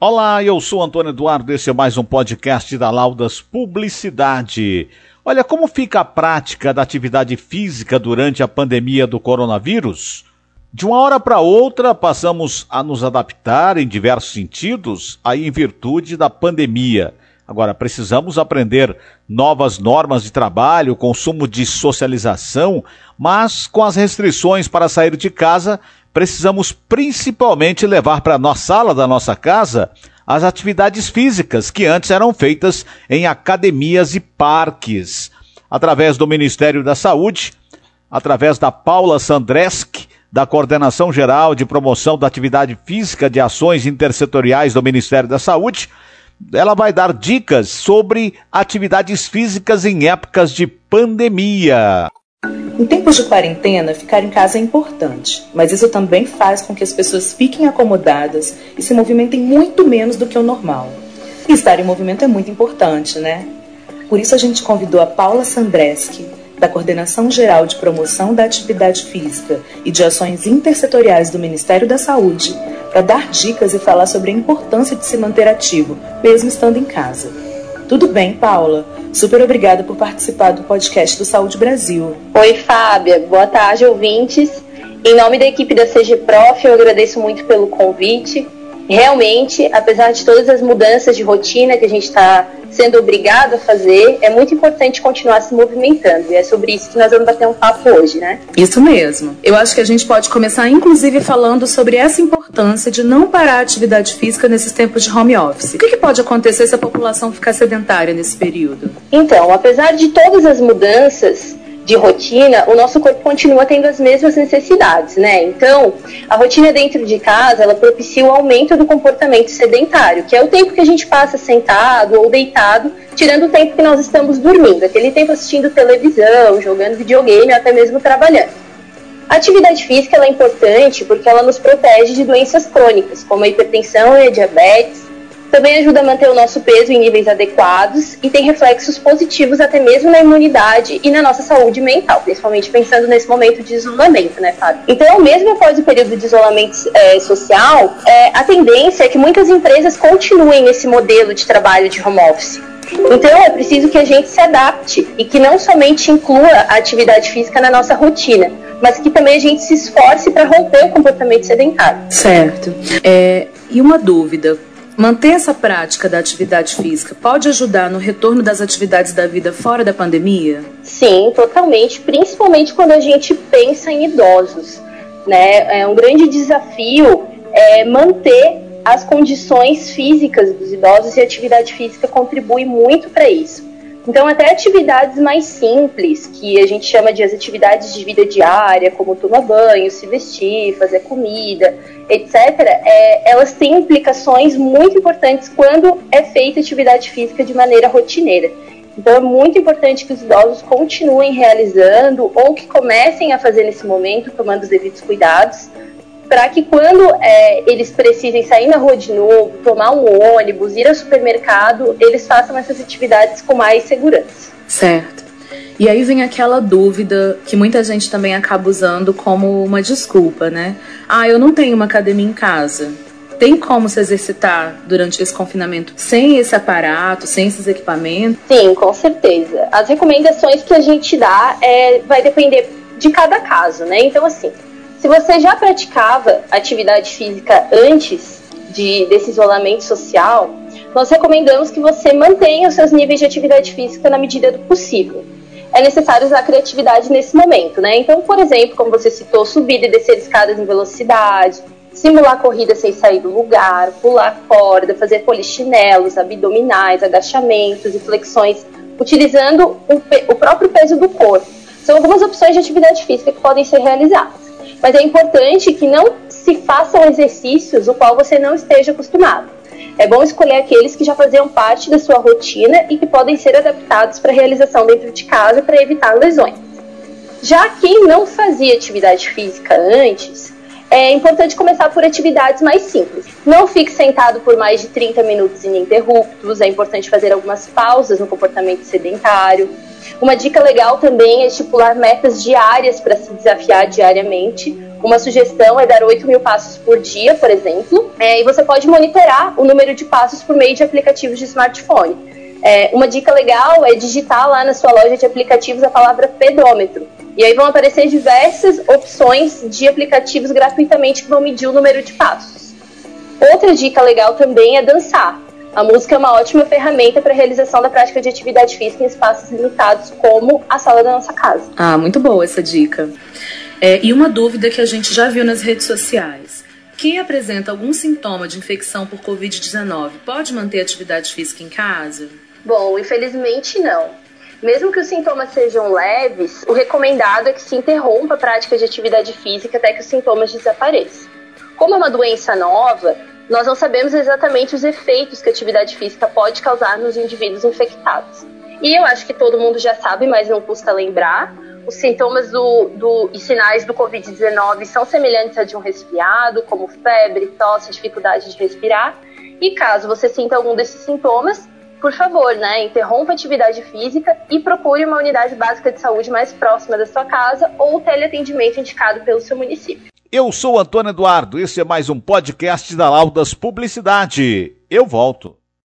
Olá, eu sou Antônio Eduardo, esse é mais um podcast da Laudas Publicidade. Olha, como fica a prática da atividade física durante a pandemia do coronavírus? De uma hora para outra, passamos a nos adaptar em diversos sentidos, aí em virtude da pandemia. Agora, precisamos aprender novas normas de trabalho, consumo de socialização, mas com as restrições para sair de casa, precisamos principalmente levar para a sala da nossa casa as atividades físicas que antes eram feitas em academias e parques. Através do Ministério da Saúde, através da Paula Sandreski, da Coordenação Geral de Promoção da Atividade Física de Ações Intersetoriais do Ministério da Saúde, ela vai dar dicas sobre atividades físicas em épocas de pandemia. Em tempos de quarentena, ficar em casa é importante, mas isso também faz com que as pessoas fiquem acomodadas e se movimentem muito menos do que o normal. E estar em movimento é muito importante, né? Por isso a gente convidou a Paula Sandreski, da Coordenação Geral de Promoção da Atividade Física e de Ações Intersetoriais do Ministério da Saúde, para dar dicas e falar sobre a importância de se manter ativo, mesmo estando em casa. Tudo bem, Paula? Super obrigada por participar do podcast do Saúde Brasil. Oi, Fábia. Boa tarde, ouvintes. Em nome da equipe da CG Prof, eu agradeço muito pelo convite. Realmente, apesar de todas as mudanças de rotina que a gente está sendo obrigado a fazer, é muito importante continuar se movimentando. E é sobre isso que nós vamos bater um papo hoje, né? Isso mesmo. Eu acho que a gente pode começar, inclusive, falando sobre essa importância de não parar a atividade física nesses tempos de home office. O que, que pode acontecer se a população ficar sedentária nesse período? Então, apesar de todas as mudanças, de rotina, o nosso corpo continua tendo as mesmas necessidades, né? Então, a rotina dentro de casa, ela propicia o aumento do comportamento sedentário, que é o tempo que a gente passa sentado ou deitado, tirando o tempo que nós estamos dormindo, aquele tempo assistindo televisão, jogando videogame, até mesmo trabalhando. A atividade física é importante porque ela nos protege de doenças crônicas, como a hipertensão e a diabetes, também ajuda a manter o nosso peso em níveis adequados e tem reflexos positivos até mesmo na imunidade e na nossa saúde mental, principalmente pensando nesse momento de isolamento, né, Fábio? Então, mesmo após o período de isolamento é, social, é, a tendência é que muitas empresas continuem esse modelo de trabalho de home office. Então é preciso que a gente se adapte e que não somente inclua a atividade física na nossa rotina, mas que também a gente se esforce para romper o comportamento sedentário. Certo. É, e uma dúvida: Manter essa prática da atividade física pode ajudar no retorno das atividades da vida fora da pandemia? Sim, totalmente, principalmente quando a gente pensa em idosos. Né? É um grande desafio é manter as condições físicas dos idosos e a atividade física contribui muito para isso. Então, até atividades mais simples, que a gente chama de as atividades de vida diária, como tomar banho, se vestir, fazer comida, etc., é, elas têm implicações muito importantes quando é feita atividade física de maneira rotineira. Então, é muito importante que os idosos continuem realizando ou que comecem a fazer nesse momento, tomando os devidos cuidados, para que quando é, eles precisem sair na rua de novo, tomar um ônibus, ir ao supermercado, eles façam essas atividades com mais segurança. Certo. E aí vem aquela dúvida que muita gente também acaba usando como uma desculpa, né? Ah, eu não tenho uma academia em casa. Tem como se exercitar durante esse confinamento sem esse aparato, sem esses equipamentos? Sim, com certeza. As recomendações que a gente dá é, vai depender de cada caso, né? Então, assim, se você já praticava atividade física antes de, desse isolamento social, nós recomendamos que você mantenha os seus níveis de atividade física na medida do possível. É necessário usar criatividade nesse momento, né? Então, por exemplo, como você citou, subir e descer escadas em velocidade, simular corrida sem sair do lugar, pular corda, fazer polichinelos, abdominais, agachamentos e flexões, utilizando o, o próprio peso do corpo. São algumas opções de atividade física que podem ser realizadas. Mas é importante que não se façam exercícios o qual você não esteja acostumado. É bom escolher aqueles que já faziam parte da sua rotina e que podem ser adaptados para realização dentro de casa para evitar lesões. Já quem não fazia atividade física antes, é importante começar por atividades mais simples. Não fique sentado por mais de 30 minutos ininterruptos, é importante fazer algumas pausas no comportamento sedentário. Uma dica legal também é estipular metas diárias para se desafiar diariamente. Uma sugestão é dar 8 mil passos por dia, por exemplo, é, e você pode monitorar o número de passos por meio de aplicativos de smartphone. É, uma dica legal é digitar lá na sua loja de aplicativos a palavra pedômetro. E aí vão aparecer diversas opções de aplicativos gratuitamente que vão medir o número de passos. Outra dica legal também é dançar. A música é uma ótima ferramenta para a realização da prática de atividade física em espaços limitados, como a sala da nossa casa. Ah, muito boa essa dica. É, e uma dúvida que a gente já viu nas redes sociais. Quem apresenta algum sintoma de infecção por Covid-19 pode manter atividade física em casa? Bom, infelizmente não. Mesmo que os sintomas sejam leves, o recomendado é que se interrompa a prática de atividade física até que os sintomas desapareçam. Como é uma doença nova, nós não sabemos exatamente os efeitos que a atividade física pode causar nos indivíduos infectados. E eu acho que todo mundo já sabe, mas não custa lembrar. Os sintomas do, do, e sinais do Covid-19 são semelhantes a de um resfriado, como febre, tosse, dificuldade de respirar. E caso você sinta algum desses sintomas, por favor, né, interrompa a atividade física e procure uma unidade básica de saúde mais próxima da sua casa ou o teleatendimento indicado pelo seu município. Eu sou Antônio Eduardo, esse é mais um podcast da Laudas Publicidade. Eu volto.